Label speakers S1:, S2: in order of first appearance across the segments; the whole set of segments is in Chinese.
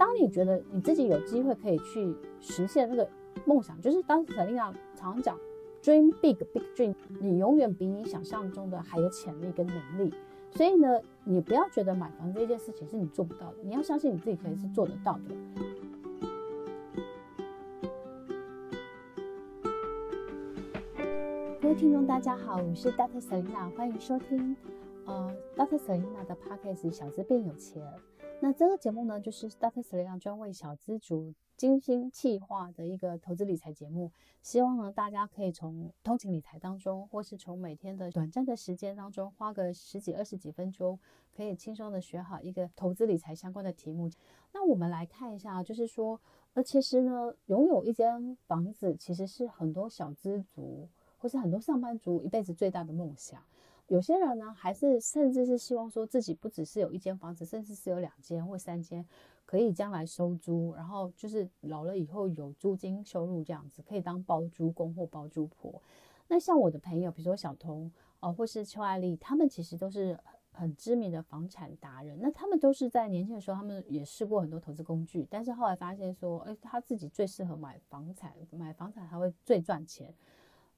S1: 当你觉得你自己有机会可以去实现那个梦想，就是当时 Selina 常常讲 “dream big, big dream”，你永远比你想象中的还有潜力跟能力。所以呢，你不要觉得买房这件事情是你做不到的，你要相信你自己可以是做得到的。各位听众，大家好，我是 Dr. Selina，欢迎收听呃 Dr. Selina 的 Podcast 小资变有钱。那这个节目呢，就是 Dr. Selina 专为小资族精心企划的一个投资理财节目，希望呢大家可以从通勤理财当中，或是从每天的短暂的时间当中，花个十几二十几分钟，可以轻松的学好一个投资理财相关的题目。那我们来看一下，就是说，呃，其实呢，拥有一间房子，其实是很多小资族或是很多上班族一辈子最大的梦想。有些人呢，还是甚至是希望说自己不只是有一间房子，甚至是有两间或三间，可以将来收租，然后就是老了以后有租金收入这样子，可以当包租公或包租婆。那像我的朋友，比如说小童呃，或是邱爱丽，他们其实都是很知名的房产达人。那他们都是在年轻的时候，他们也试过很多投资工具，但是后来发现说，哎，他自己最适合买房产，买房产还会最赚钱。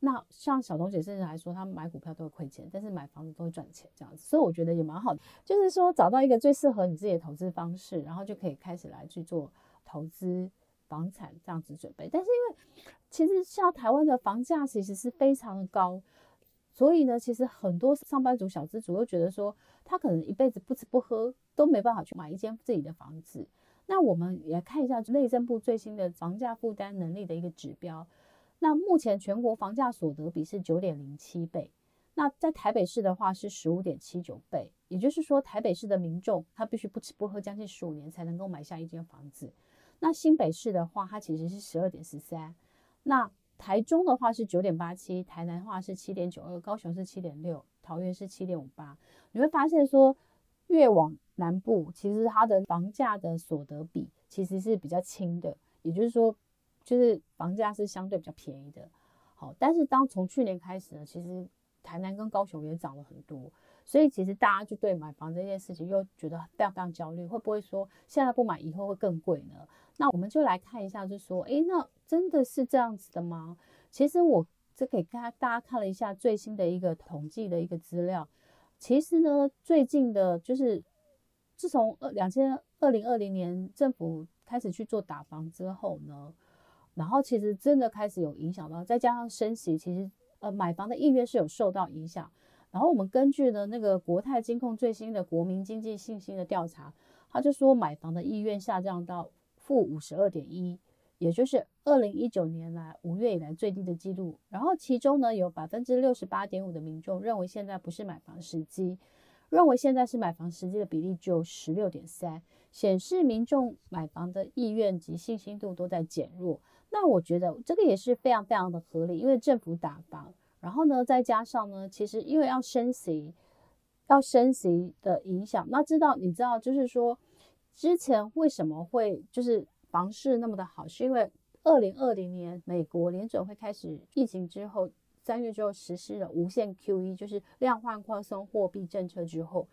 S1: 那像小彤姐甚至还说，他买股票都会亏钱，但是买房子都会赚钱这样子，所以我觉得也蛮好的，就是说找到一个最适合你自己的投资方式，然后就可以开始来去做投资房产这样子准备。但是因为其实像台湾的房价其实是非常的高，所以呢，其实很多上班族、小资族都觉得说，他可能一辈子不吃不喝都没办法去买一间自己的房子。那我们也看一下内政部最新的房价负担能力的一个指标。那目前全国房价所得比是九点零七倍，那在台北市的话是十五点七九倍，也就是说台北市的民众他必须不吃不喝将近十五年才能够买下一间房子。那新北市的话，它其实是十二点十三，那台中的话是九点八七，台南话是七点九二，高雄是七点六，桃园是七点五八。你会发现说，越往南部，其实它的房价的所得比其实是比较轻的，也就是说。就是房价是相对比较便宜的，好，但是当从去年开始呢，其实台南跟高雄也涨了很多，所以其实大家就对买房这件事情又觉得非常非常焦虑，会不会说现在不买以后会更贵呢？那我们就来看一下，就说，诶，那真的是这样子的吗？其实我这给大家看了一下最新的一个统计的一个资料，其实呢，最近的就是自从二两千二零二零年政府开始去做打房之后呢。然后其实真的开始有影响到，再加上升息，其实呃买房的意愿是有受到影响。然后我们根据呢那个国泰金控最新的国民经济信心的调查，他就说买房的意愿下降到负五十二点一，也就是二零一九年来五月以来最低的记录。然后其中呢有百分之六十八点五的民众认为现在不是买房时机，认为现在是买房时机的比例只有十六点三，显示民众买房的意愿及信心度都在减弱。那我觉得这个也是非常非常的合理，因为政府打房，然后呢，再加上呢，其实因为要升息，要升息的影响，那知道你知道，就是说之前为什么会就是房市那么的好，是因为二零二零年美国联准会开始疫情之后，三月之后实施了无限 QE，就是量化宽松货币政策之后，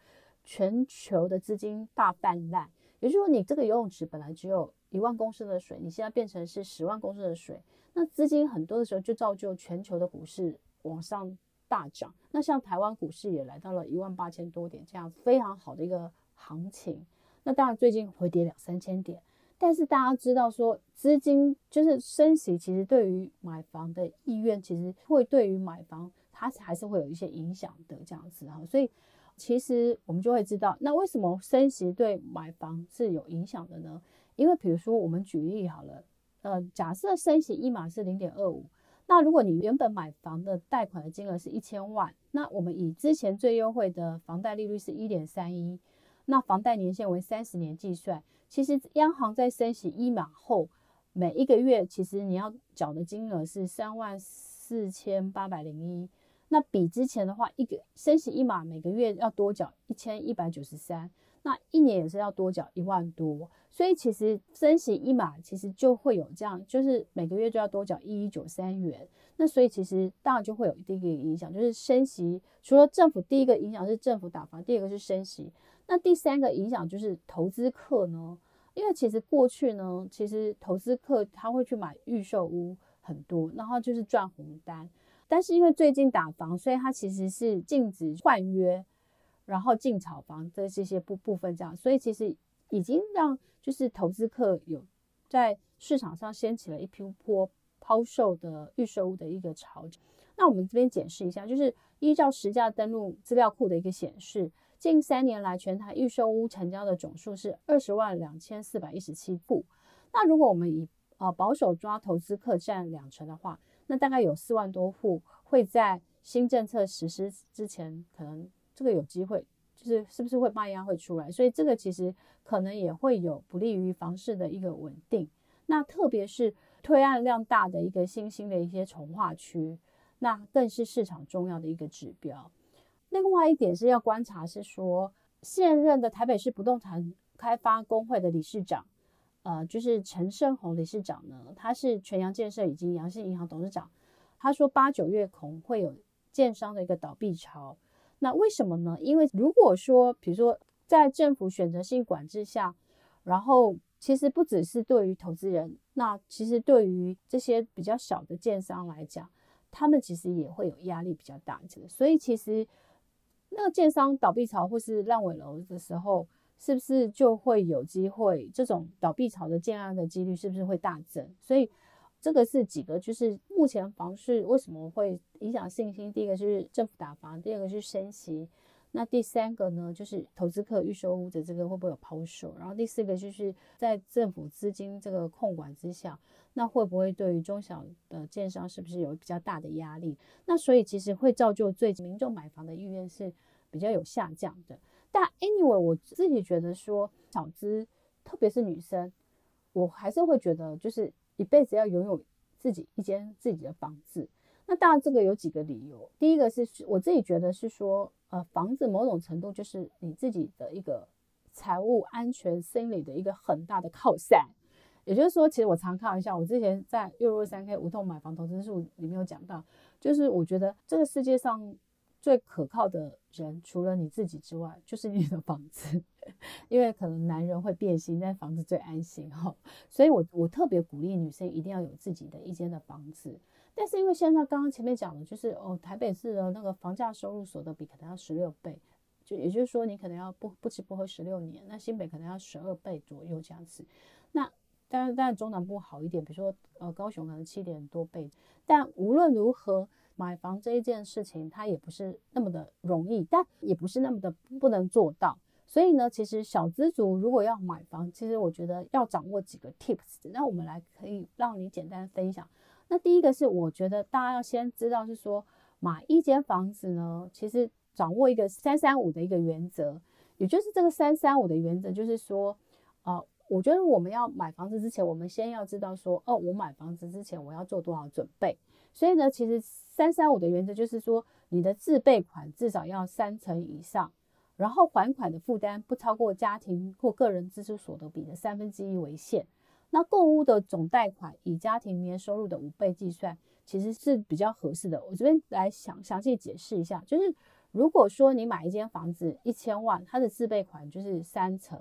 S1: 全球的资金大泛滥，也就是说你这个游泳池本来只有。一万公升的水，你现在变成是十万公升的水，那资金很多的时候就造就全球的股市往上大涨。那像台湾股市也来到了一万八千多点，这样非常好的一个行情。那当然最近会跌两三千点，但是大家知道说资金就是升息，其实对于买房的意愿，其实会对于买房它还是会有一些影响的这样子哈。所以其实我们就会知道，那为什么升息对买房是有影响的呢？因为比如说，我们举例好了，呃，假设升息一码是零点二五，那如果你原本买房的贷款的金额是一千万，那我们以之前最优惠的房贷利率是一点三一，那房贷年限为三十年计算，其实央行在升息一码后，每一个月其实你要缴的金额是三万四千八百零一，那比之前的话，一个升息一码每个月要多缴一千一百九十三。那一年也是要多缴一万多，所以其实升息一码，其实就会有这样，就是每个月就要多缴一一九三元。那所以其实当然就会有一定的影响，就是升息除了政府第一个影响是政府打房，第二个是升息，那第三个影响就是投资客呢，因为其实过去呢，其实投资客他会去买预售屋很多，然后就是赚红单。但是因为最近打房，所以它其实是禁止换约，然后禁炒房的这些部部分这样，所以其实已经让就是投资客有在市场上掀起了一批波抛售的预售屋的一个潮。那我们这边解释一下，就是依照实价登录资料库的一个显示。近三年来，全台预售屋成交的总数是二十万两千四百一十七户。那如果我们以呃保守抓投资客占两成的话，那大概有四万多户会在新政策实施之前，可能这个有机会，就是是不是会卖压会出来，所以这个其实可能也会有不利于房市的一个稳定。那特别是推案量大的一个新兴的一些重化区，那更是市场重要的一个指标。另外一点是要观察，是说现任的台北市不动产开发工会的理事长，呃，就是陈胜鸿理事长呢，他是全阳建设以及阳信银行董事长。他说八九月恐会有建商的一个倒闭潮。那为什么呢？因为如果说，比如说在政府选择性管制下，然后其实不只是对于投资人，那其实对于这些比较小的建商来讲，他们其实也会有压力比较大。所以其实。那个建商倒闭潮或是烂尾楼的时候，是不是就会有机会？这种倒闭潮的建案的几率是不是会大增？所以这个是几个，就是目前房市为什么会影响信心？第一个是政府打房，第二个是升息，那第三个呢，就是投资客预售屋的这个会不会有抛售？然后第四个就是在政府资金这个控管之下，那会不会对于中小的建商是不是有比较大的压力？那所以其实会造就最近民众买房的意愿是比较有下降的。但 anyway，我自己觉得说，小资特别是女生，我还是会觉得就是一辈子要拥有自己一间自己的房子。那当然这个有几个理由，第一个是我自己觉得是说，呃，房子某种程度就是你自己的一个财务安全心理的一个很大的靠山。也就是说，其实我常开玩笑，我之前在月入三 K 无痛买房投资术里面有讲到，就是我觉得这个世界上最可靠的人，除了你自己之外，就是你的房子，因为可能男人会变心，但房子最安心哈。所以我我特别鼓励女生一定要有自己的一间的房子。但是因为现在刚刚前面讲的，就是哦，台北市的那个房价收入所得比可能要十六倍，就也就是说你可能要不不吃不喝十六年，那新北可能要十二倍左右这样子，那。当然，当然中南部好一点，比如说呃高雄可能七点多倍。但无论如何，买房这一件事情它也不是那么的容易，但也不是那么的不能做到。所以呢，其实小资族如果要买房，其实我觉得要掌握几个 tips。那我们来可以让你简单分享。那第一个是我觉得大家要先知道是说，买一间房子呢，其实掌握一个三三五的一个原则，也就是这个三三五的原则就是说，呃。我觉得我们要买房子之前，我们先要知道说，哦，我买房子之前我要做多少准备。所以呢，其实三三五的原则就是说，你的自备款至少要三成以上，然后还款的负担不超过家庭或个人支出所得比的三分之一为限。那购物的总贷款以家庭年收入的五倍计算，其实是比较合适的。我这边来详详细解释一下，就是如果说你买一间房子一千万，它的自备款就是三成。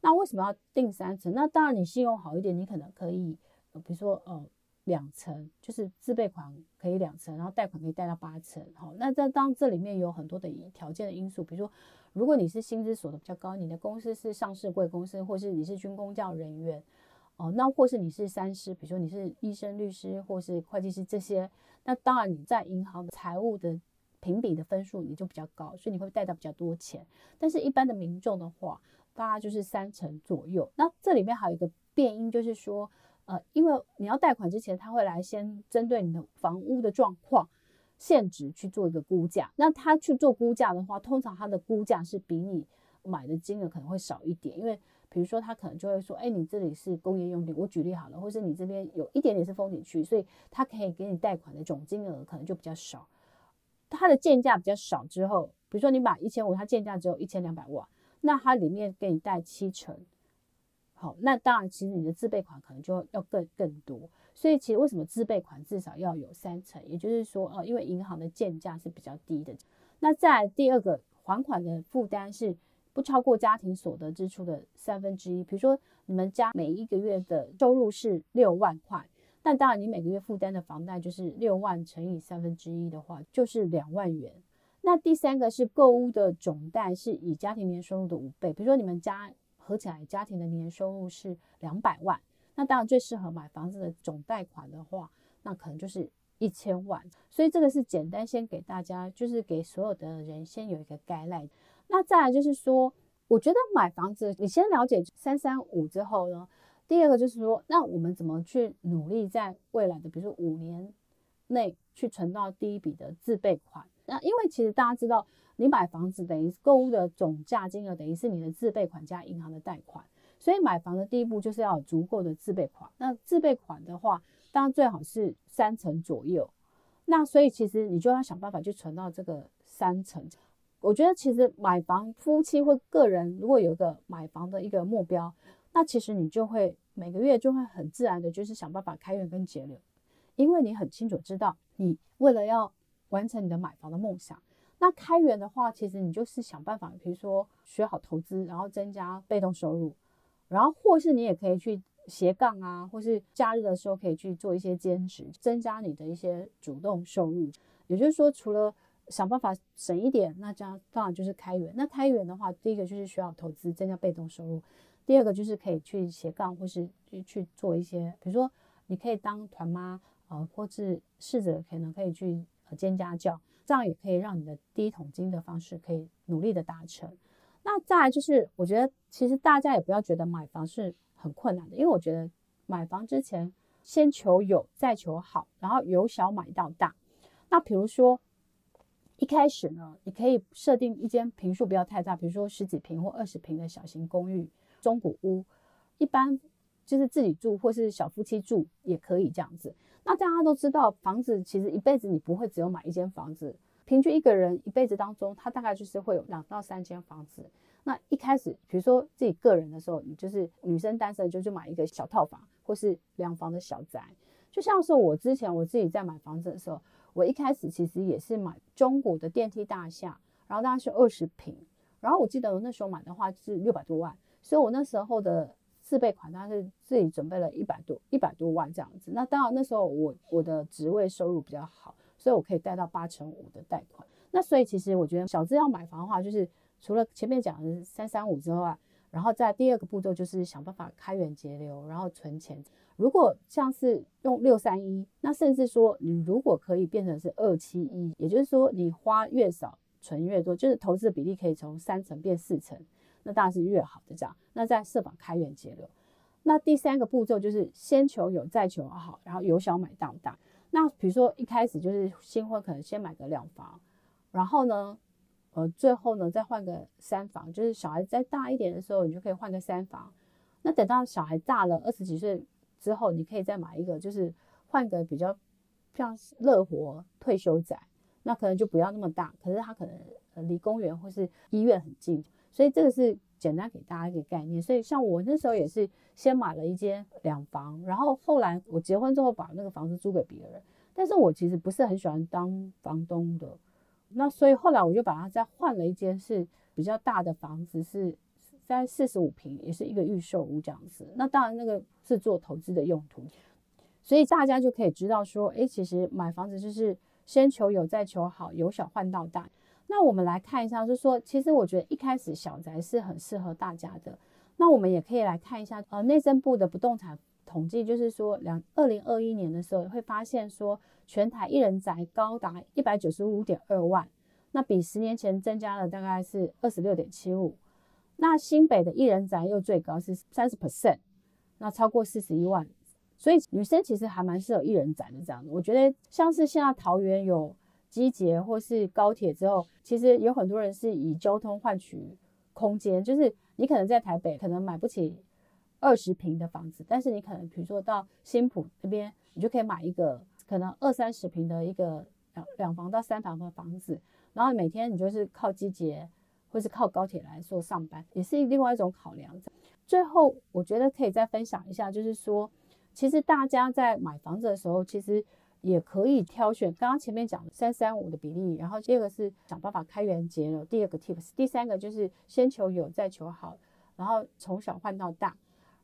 S1: 那为什么要定三成？那当然，你信用好一点，你可能可以，比如说呃两成，就是自备款可以两成，然后贷款可以贷到八成。好，那这当这里面有很多的条件的因素，比如说如果你是薪资所得比较高，你的公司是上市贵公司，或是你是军工教人员，哦、那或是你是三师，比如说你是医生、律师或是会计师这些，那当然你在银行的财务的评比的分数你就比较高，所以你会贷到比较多钱。但是一般的民众的话，大概就是三成左右。那这里面还有一个变因，就是说，呃，因为你要贷款之前，他会来先针对你的房屋的状况、现值去做一个估价。那他去做估价的话，通常他的估价是比你买的金额可能会少一点，因为比如说他可能就会说，哎，你这里是工业用地，我举例好了，或是你这边有一点点是风景区，所以他可以给你贷款的总金额可能就比较少。它的建价比较少之后，比如说你买一千五，它建价只有一千两百万。那它里面给你贷七成，好，那当然其实你的自备款可能就要更更多，所以其实为什么自备款至少要有三成？也就是说，呃，因为银行的建价是比较低的。那再第二个还款的负担是不超过家庭所得支出的三分之一。比如说，你们家每一个月的收入是六万块，但当然你每个月负担的房贷就是六万乘以三分之一的话，就是两万元。那第三个是购物的总贷是以家庭年收入的五倍。比如说你们家合起来家庭的年收入是两百万，那当然最适合买房子的总贷款的话，那可能就是一千万。所以这个是简单先给大家，就是给所有的人先有一个概览。那再来就是说，我觉得买房子，你先了解三三五之后呢，第二个就是说，那我们怎么去努力在未来的，比如说五年内去存到第一笔的自备款？那因为其实大家知道，你买房子等于购物的总价金额等于是你的自备款加银行的贷款，所以买房的第一步就是要有足够的自备款。那自备款的话，当然最好是三成左右。那所以其实你就要想办法去存到这个三成。我觉得其实买房，夫妻或个人如果有一个买房的一个目标，那其实你就会每个月就会很自然的，就是想办法开源跟节流，因为你很清楚知道，你为了要完成你的买房的梦想，那开源的话，其实你就是想办法，比如说学好投资，然后增加被动收入，然后或是你也可以去斜杠啊，或是假日的时候可以去做一些兼职，增加你的一些主动收入。也就是说，除了想办法省一点，那这样当然就是开源。那开源的话，第一个就是学好投资，增加被动收入；第二个就是可以去斜杠，或是去去做一些，比如说你可以当团妈啊、呃，或是试着可能可以去兼家教，这样也可以让你的第一桶金的方式可以努力的达成。那再来就是，我觉得其实大家也不要觉得买房是很困难的，因为我觉得买房之前先求有，再求好，然后由小买到大。那比如说。一开始呢，你可以设定一间坪数不要太大，比如说十几坪或二十坪的小型公寓、中古屋，一般就是自己住或是小夫妻住也可以这样子。那大家都知道，房子其实一辈子你不会只有买一间房子，平均一个人一辈子当中，他大概就是会有两到三间房子。那一开始，比如说自己个人的时候，你就是女生单身就去买一个小套房或是两房的小宅，就像是我之前我自己在买房子的时候。我一开始其实也是买中古的电梯大厦，然后大概是二十平，然后我记得我那时候买的话是六百多万，所以我那时候的自备款但是自己准备了一百多一百多万这样子。那当然那时候我我的职位收入比较好，所以我可以贷到八成五的贷款。那所以其实我觉得小资要买房的话，就是除了前面讲的三三五之外，然后在第二个步骤就是想办法开源节流，然后存钱。如果像是用六三一，那甚至说你如果可以变成是二七一，也就是说你花越少存越多，就是投资的比例可以从三成变四成，那当然是越好的这样。那再设法开源节流。那第三个步骤就是先求有再求好，然后由小买到大。那比如说一开始就是新婚可能先买个两房，然后呢，呃，最后呢再换个三房，就是小孩再大一点的时候，你就可以换个三房。那等到小孩大了二十几岁。之后你可以再买一个，就是换个比较像乐活退休宅，那可能就不要那么大，可是它可能离公园或是医院很近，所以这个是简单给大家一个概念。所以像我那时候也是先买了一间两房，然后后来我结婚之后把那个房子租给别人，但是我其实不是很喜欢当房东的，那所以后来我就把它再换了一间是比较大的房子是。在四十五平，也是一个预售屋这样子。那当然，那个是做投资的用途，所以大家就可以知道说，诶，其实买房子就是先求有，再求好，由小换到大。那我们来看一下，就是说，其实我觉得一开始小宅是很适合大家的。那我们也可以来看一下，呃，内政部的不动产统计，就是说，两二零二一年的时候会发现说，全台一人宅高达一百九十五点二万，那比十年前增加了大概是二十六点七五。那新北的一人宅又最高是三十 percent，那超过四十一万，所以女生其实还蛮适合一人宅的这样子。我觉得像是现在桃园有机捷或是高铁之后，其实有很多人是以交通换取空间，就是你可能在台北可能买不起二十平的房子，但是你可能比如说到新埔那边，你就可以买一个可能二三十平的一个两两房到三房的房子，然后每天你就是靠机捷。或是靠高铁来做上班，也是另外一种考量。最后，我觉得可以再分享一下，就是说，其实大家在买房子的时候，其实也可以挑选刚刚前面讲的三三五的比例，然后第二个是想办法开源节流，第二个 tips，第三个就是先求有再求好，然后从小换到大，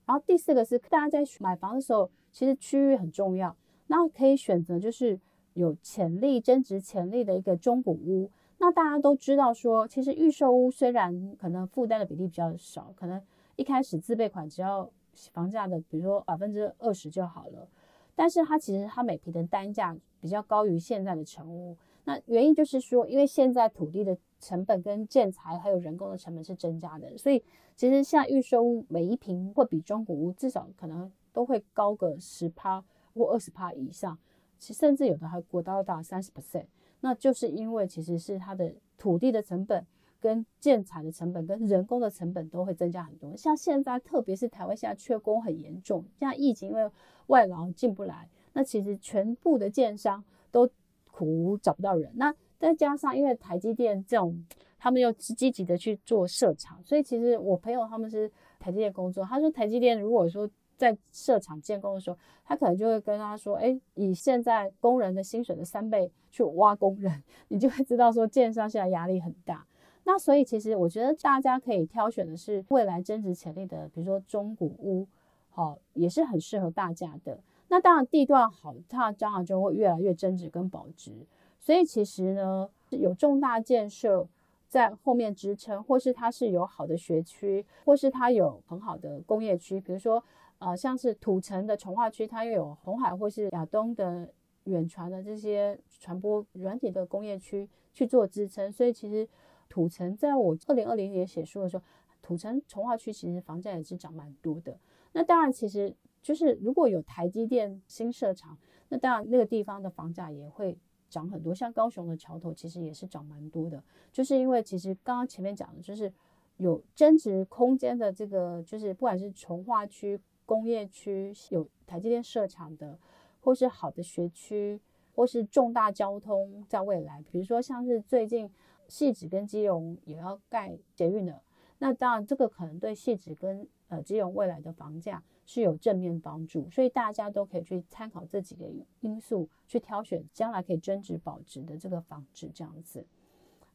S1: 然后第四个是大家在买房的时候，其实区域很重要，那可以选择就是有潜力增值潜力的一个中古屋。那大家都知道说，其实预售屋虽然可能负担的比例比较少，可能一开始自备款只要房价的比如说百分之二十就好了。但是它其实它每平的单价比较高于现在的成屋，那原因就是说，因为现在土地的成本跟建材还有人工的成本是增加的，所以其实像预售屋每一平会比中古屋至少可能都会高个十趴或二十趴以上，其甚至有的还过到达三十 percent，那就是因为其实是它的土地的成本。跟建材的成本跟人工的成本都会增加很多，像现在特别是台湾现在缺工很严重，像疫情因为外劳进不来，那其实全部的建商都苦找不到人，那再加上因为台积电这种，他们又积极的去做设厂，所以其实我朋友他们是台积电工作，他说台积电如果说在设厂建工的时候，他可能就会跟他说，哎，以现在工人的薪水的三倍去挖工人，你就会知道说建商现在压力很大。那所以其实我觉得大家可以挑选的是未来增值潜力的，比如说中古屋，好，也是很适合大家的。那当然地段好，它将来就会越来越增值跟保值。所以其实呢，有重大建设在后面支撑，或是它是有好的学区，或是它有很好的工业区，比如说呃像是土城的从化区，它又有红海或是亚东的远传的这些传播软体的工业区去做支撑，所以其实。土城在我二零二零年写书的时候，土城从化区其实房价也是涨蛮多的。那当然，其实就是如果有台积电新设厂，那当然那个地方的房价也会涨很多。像高雄的桥头其实也是涨蛮多的，就是因为其实刚刚前面讲的就是有增值空间的这个，就是不管是从化区、工业区有台积电设厂的，或是好的学区，或是重大交通在未来，比如说像是最近。汐止跟基隆也要盖捷运的，那当然这个可能对汐止跟呃基隆未来的房价是有正面帮助，所以大家都可以去参考这几个因素去挑选将来可以增值保值的这个房子这样子。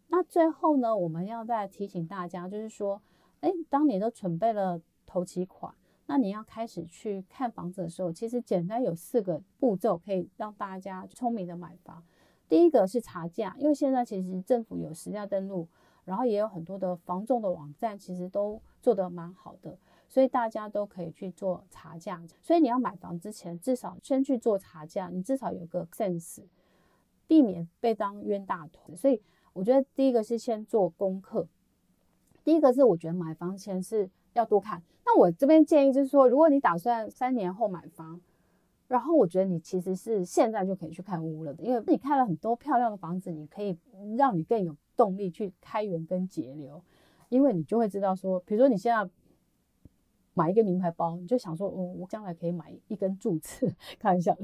S1: 那最后呢，我们要再提醒大家，就是说，哎，当你都准备了头期款，那你要开始去看房子的时候，其实简单有四个步骤可以让大家聪明的买房。第一个是查价，因为现在其实政府有实价登录，然后也有很多的房仲的网站，其实都做得蛮好的，所以大家都可以去做查价。所以你要买房之前，至少先去做查价，你至少有个 sense，避免被当冤大头。所以我觉得第一个是先做功课，第一个是我觉得买房前是要多看。那我这边建议就是说，如果你打算三年后买房。然后我觉得你其实是现在就可以去看屋了的，因为你看了很多漂亮的房子，你可以让你更有动力去开源跟节流，因为你就会知道说，比如说你现在买一个名牌包，你就想说，哦，我将来可以买一根柱子，开玩笑。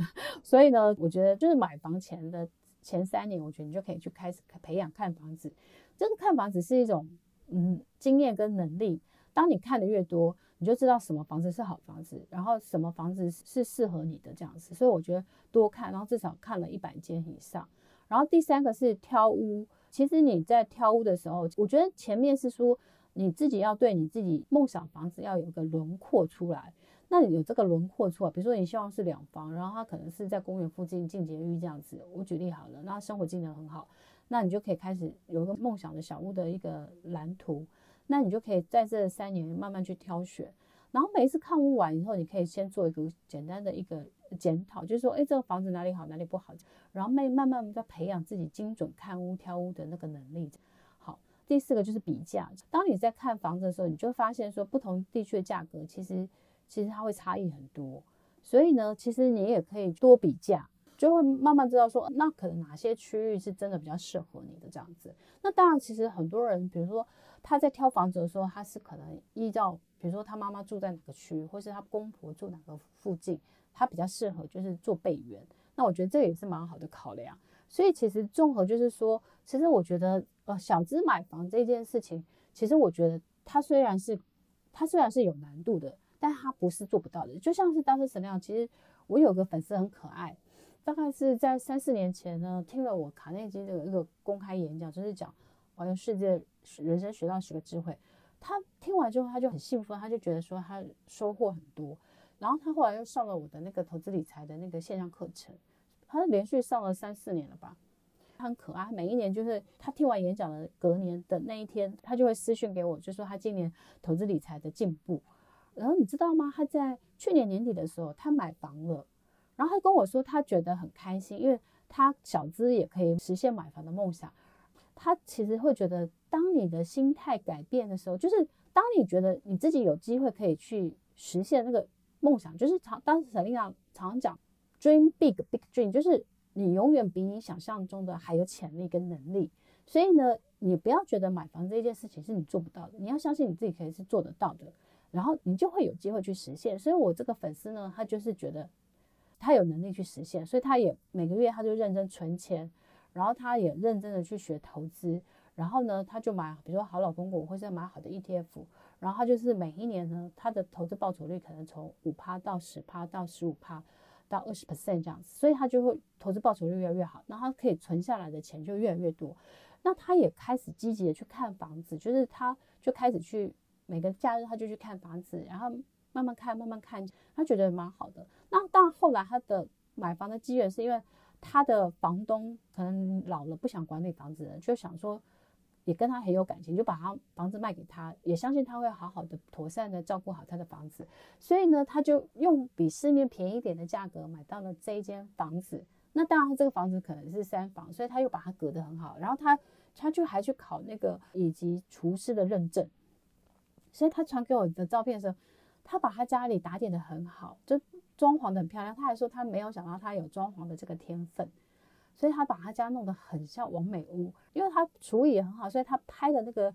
S1: 所以呢，我觉得就是买房前的前三年，我觉得你就可以去开始培养看房子。这个看房子是一种嗯经验跟能力，当你看的越多。你就知道什么房子是好房子，然后什么房子是适合你的这样子，所以我觉得多看，然后至少看了一百间以上。然后第三个是挑屋，其实你在挑屋的时候，我觉得前面是说你自己要对你自己梦想房子要有个轮廓出来。那你有这个轮廓出来，比如说你希望是两房，然后它可能是在公园附近近捷狱这样子，我举例好了，那生活机能很好，那你就可以开始有一个梦想的小屋的一个蓝图。那你就可以在这三年慢慢去挑选，然后每一次看屋完以后，你可以先做一个简单的一个检讨，就是说，哎，这个房子哪里好，哪里不好，然后慢慢慢慢再培养自己精准看屋挑屋的那个能力。好，第四个就是比价。当你在看房子的时候，你就发现说，不同地区的价格其实其实它会差异很多，所以呢，其实你也可以多比价。就会慢慢知道说，那可能哪些区域是真的比较适合你的这样子。那当然，其实很多人，比如说他在挑房子的时候，他是可能依照，比如说他妈妈住在哪个区，或是他公婆住哪个附近，他比较适合就是做备援。那我觉得这也是蛮好的考量。所以其实综合就是说，其实我觉得呃小资买房这件事情，其实我觉得它虽然是它虽然是有难度的，但它不是做不到的。就像是当时沈亮，其实我有个粉丝很可爱。大概是在三四年前呢，听了我卡内基的一个公开演讲，就是讲环游世界人生学到十个智慧。他听完之后，他就很兴奋，他就觉得说他收获很多。然后他后来又上了我的那个投资理财的那个线上课程，他连续上了三四年了吧。他很可爱，每一年就是他听完演讲的隔年的那一天，他就会私讯给我，就说他今年投资理财的进步。然后你知道吗？他在去年年底的时候，他买房了。然后他跟我说，他觉得很开心，因为他小资也可以实现买房的梦想。他其实会觉得，当你的心态改变的时候，就是当你觉得你自己有机会可以去实现那个梦想，就是常当时 Selina 常常讲 dream big big dream，就是你永远比你想象中的还有潜力跟能力。所以呢，你不要觉得买房这件事情是你做不到的，你要相信你自己可以是做得到的，然后你就会有机会去实现。所以我这个粉丝呢，他就是觉得。他有能力去实现，所以他也每个月他就认真存钱，然后他也认真的去学投资，然后呢，他就买，比如说好老公股，或者买好的 ETF，然后他就是每一年呢，他的投资报酬率可能从五趴到十趴到十五趴到二十 percent 这样子，所以他就会投资报酬率越来越好，那他可以存下来的钱就越来越多。那他也开始积极的去看房子，就是他就开始去每个假日他就去看房子，然后。慢慢看，慢慢看，他觉得蛮好的。那当然，后来他的买房的机缘是因为他的房东可能老了，不想管理房子了，就想说也跟他很有感情，就把他房子卖给他，也相信他会好好的、妥善的照顾好他的房子。所以呢，他就用比市面便宜一点的价格买到了这一间房子。那当然，这个房子可能是三房，所以他又把它隔得很好。然后他他就还去考那个以及厨师的认证。所以他传给我的照片的时候。他把他家里打点得很好，就装潢的很漂亮。他还说他没有想到他有装潢的这个天分，所以他把他家弄得很像王美屋。因为他厨艺也很好，所以他拍的那个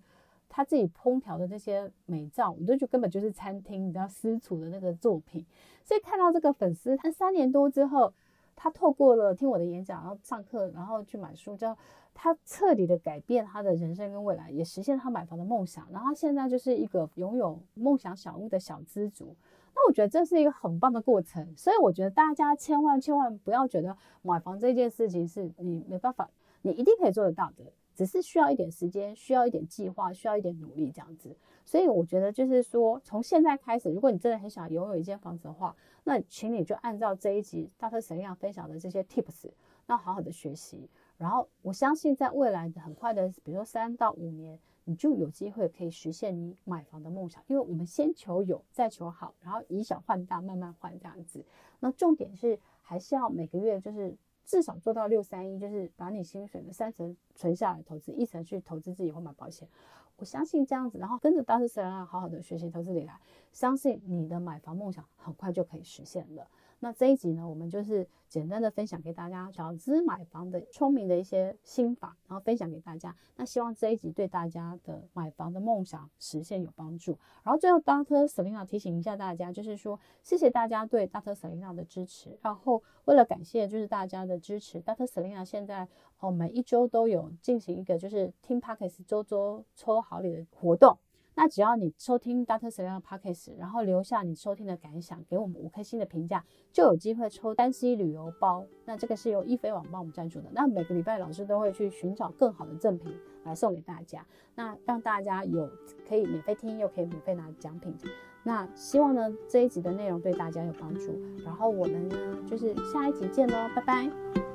S1: 他自己烹调的那些美照，我都觉得根本就是餐厅，你知道私厨的那个作品。所以看到这个粉丝，他三年多之后，他透过了听我的演讲，然后上课，然后去买书，叫他彻底的改变他的人生跟未来，也实现他买房的梦想。然后他现在就是一个拥有梦想小屋的小资族。那我觉得这是一个很棒的过程。所以我觉得大家千万千万不要觉得买房这件事情是你没办法，你一定可以做得到的，只是需要一点时间，需要一点计划，需要一点努力这样子。所以我觉得就是说，从现在开始，如果你真的很想拥有一间房子的话，那请你就按照这一集大特神一样分享的这些 tips，那好好的学习。然后我相信，在未来很快的，比如说三到五年，你就有机会可以实现你买房的梦想。因为我们先求有，再求好，然后以小换大，慢慢换这样子。那重点是还是要每个月就是至少做到六三一，就是把你薪水的三成存下来投资，一层去投资自己或买保险。我相信这样子，然后跟着 Dr. Selena 好好的学习投资理财，相信你的买房梦想很快就可以实现了。那这一集呢，我们就是简单的分享给大家小资买房的聪明的一些心法，然后分享给大家。那希望这一集对大家的买房的梦想实现有帮助。然后最后，Dr. Selina 提醒一下大家，就是说谢谢大家对 Dr. Selina 的支持。然后为了感谢就是大家的支持，Dr. Selina 现在哦每一周都有进行一个就是听 Podcast 周周抽好礼的活动。那只要你收听 Dr. Selena Podcast，然后留下你收听的感想，给我们五颗星的评价，就有机会抽单 C 旅游包。那这个是由易飞网帮我们赞助的。那每个礼拜老师都会去寻找更好的赠品来送给大家，那让大家有可以免费听，又可以免费拿奖品。那希望呢这一集的内容对大家有帮助。然后我们呢就是下一集见喽，拜拜。